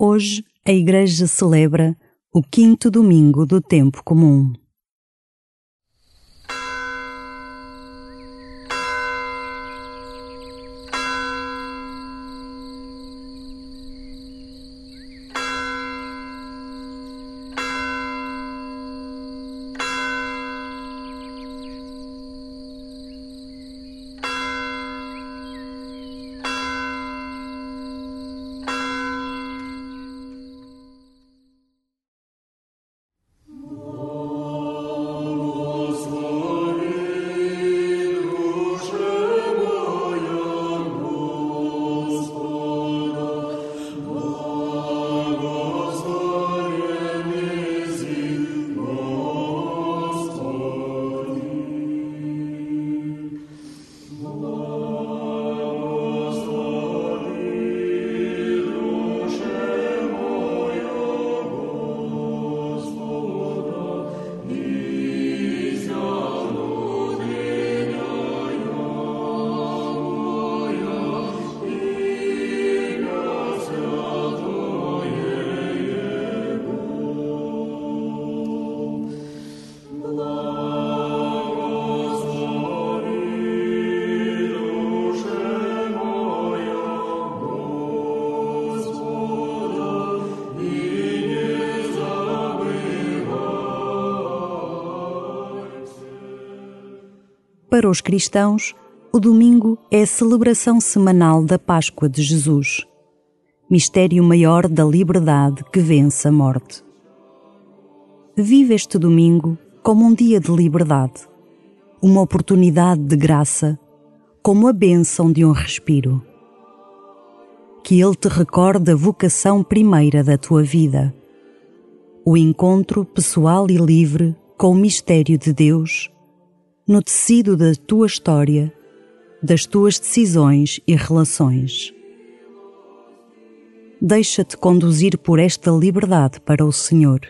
Hoje a Igreja celebra o quinto domingo do tempo comum. Para os cristãos, o domingo é a celebração semanal da Páscoa de Jesus, mistério maior da liberdade que vence a morte. Vive este domingo como um dia de liberdade, uma oportunidade de graça, como a bênção de um respiro. Que Ele te recorde a vocação primeira da tua vida, o encontro pessoal e livre com o mistério de Deus no tecido da tua história, das tuas decisões e relações. Deixa-te conduzir por esta liberdade para o Senhor.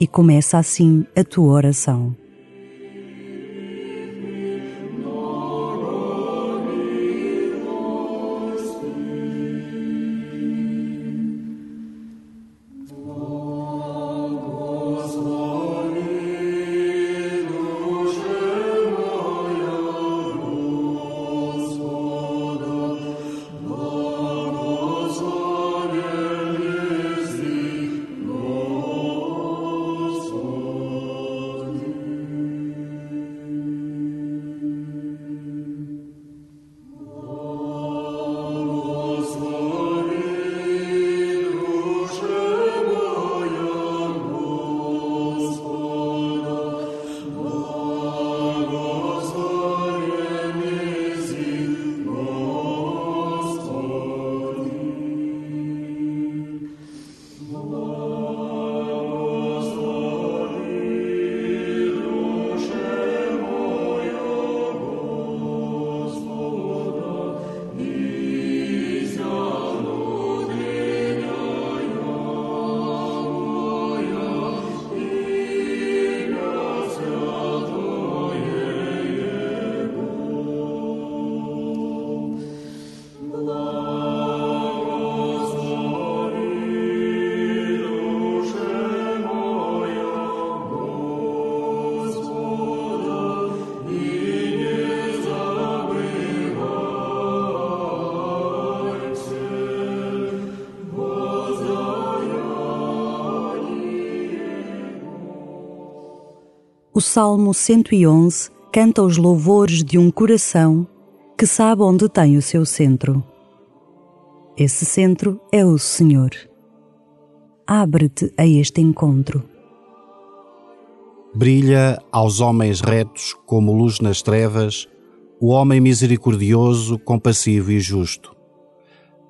E começa assim a tua oração. O Salmo 111 canta os louvores de um coração que sabe onde tem o seu centro. Esse centro é o Senhor. Abre-te a este encontro. Brilha aos homens retos como luz nas trevas, o homem misericordioso, compassivo e justo.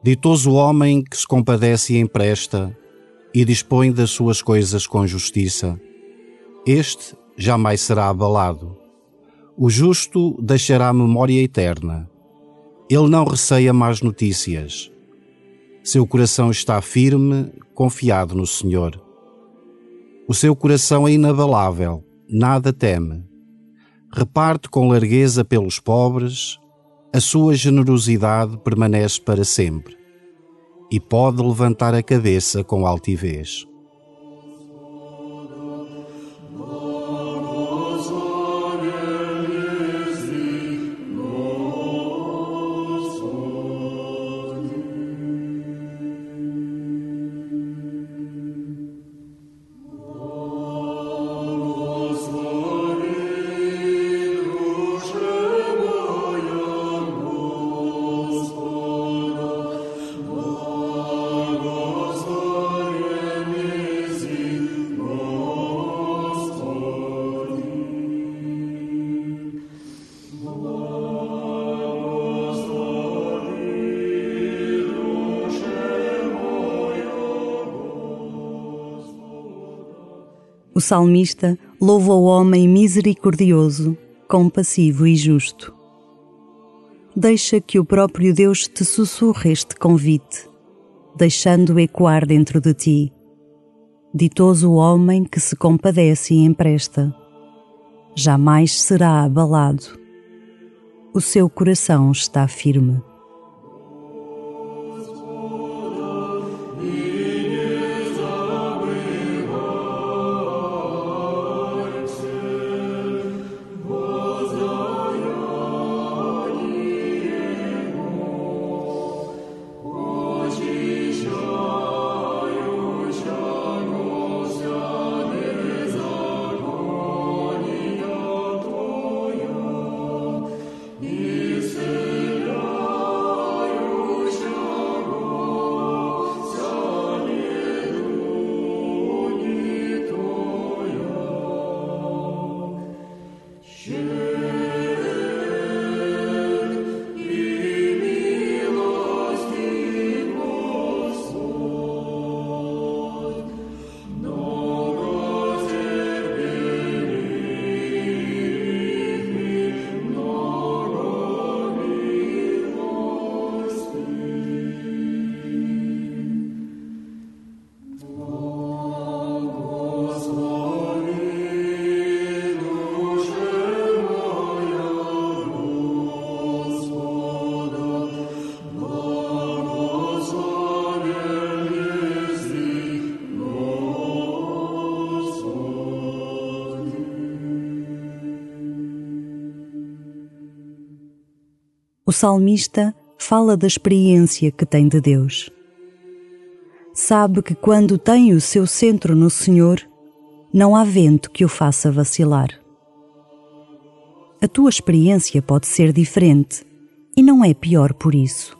Ditoso o homem que se compadece e empresta e dispõe das suas coisas com justiça. Este jamais será abalado. O justo deixará memória eterna. Ele não receia más notícias. Seu coração está firme, confiado no Senhor. O seu coração é inabalável, nada teme. Reparte com largueza pelos pobres, a sua generosidade permanece para sempre. e pode levantar a cabeça com altivez. O salmista louva o homem misericordioso, compassivo e justo. Deixa que o próprio Deus te sussurre este convite, deixando ecoar dentro de ti. Ditoso o homem que se compadece e empresta. Jamais será abalado. O seu coração está firme. O salmista fala da experiência que tem de Deus. Sabe que quando tem o seu centro no Senhor, não há vento que o faça vacilar. A tua experiência pode ser diferente e não é pior por isso.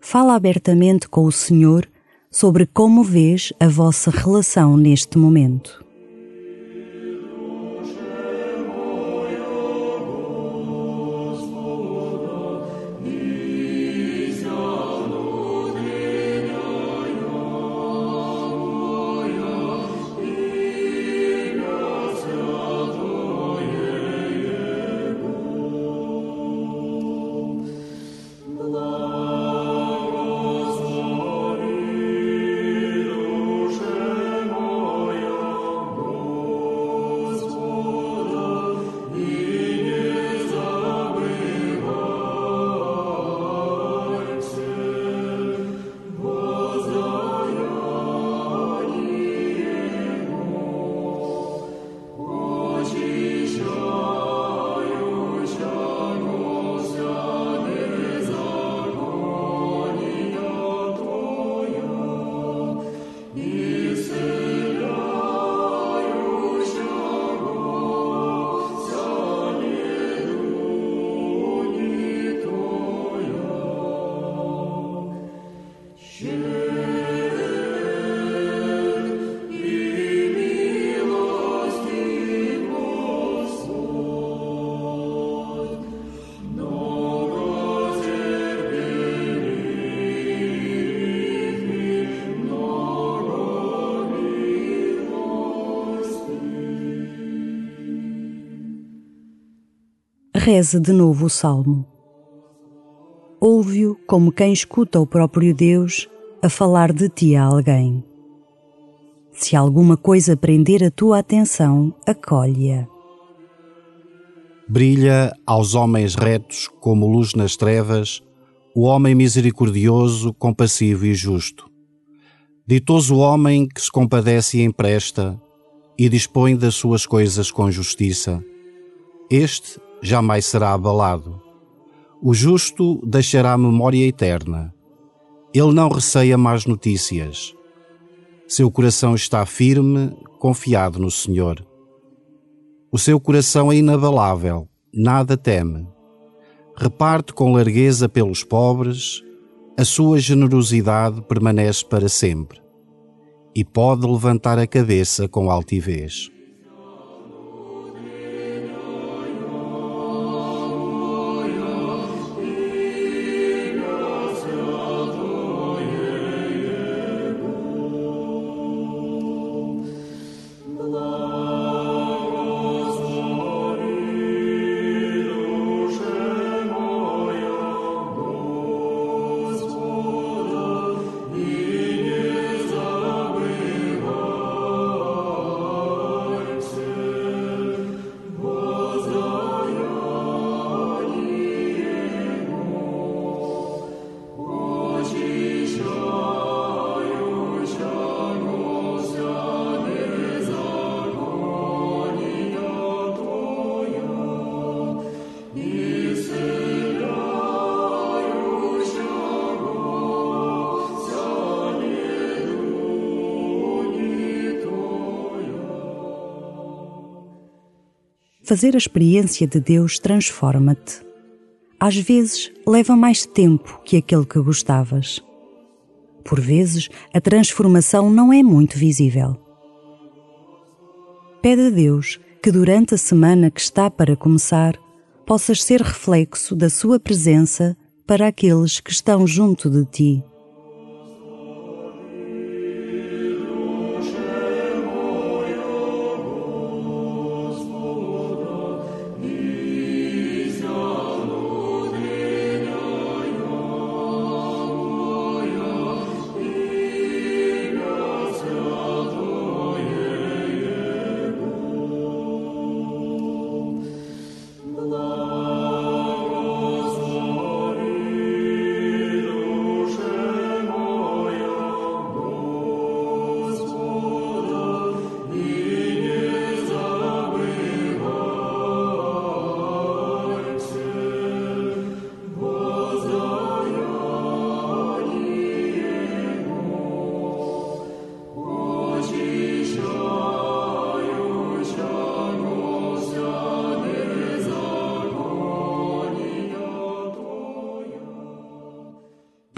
Fala abertamente com o Senhor sobre como vês a vossa relação neste momento. Reze de novo o salmo. Ouve-o como quem escuta o próprio Deus a falar de ti a alguém. Se alguma coisa prender a tua atenção, acolhe-a. Brilha aos homens retos como luz nas trevas, o homem misericordioso, compassivo e justo. Ditoso o homem que se compadece e empresta e dispõe das suas coisas com justiça. Este jamais será abalado. O justo deixará memória eterna. Ele não receia más notícias. Seu coração está firme, confiado no Senhor. O seu coração é inabalável, nada teme reparte com largueza pelos pobres, a sua generosidade permanece para sempre e pode levantar a cabeça com altivez. Fazer a experiência de Deus transforma-te. Às vezes leva mais tempo que aquele que gostavas. Por vezes a transformação não é muito visível. Pede a Deus que durante a semana que está para começar possas ser reflexo da Sua presença para aqueles que estão junto de ti.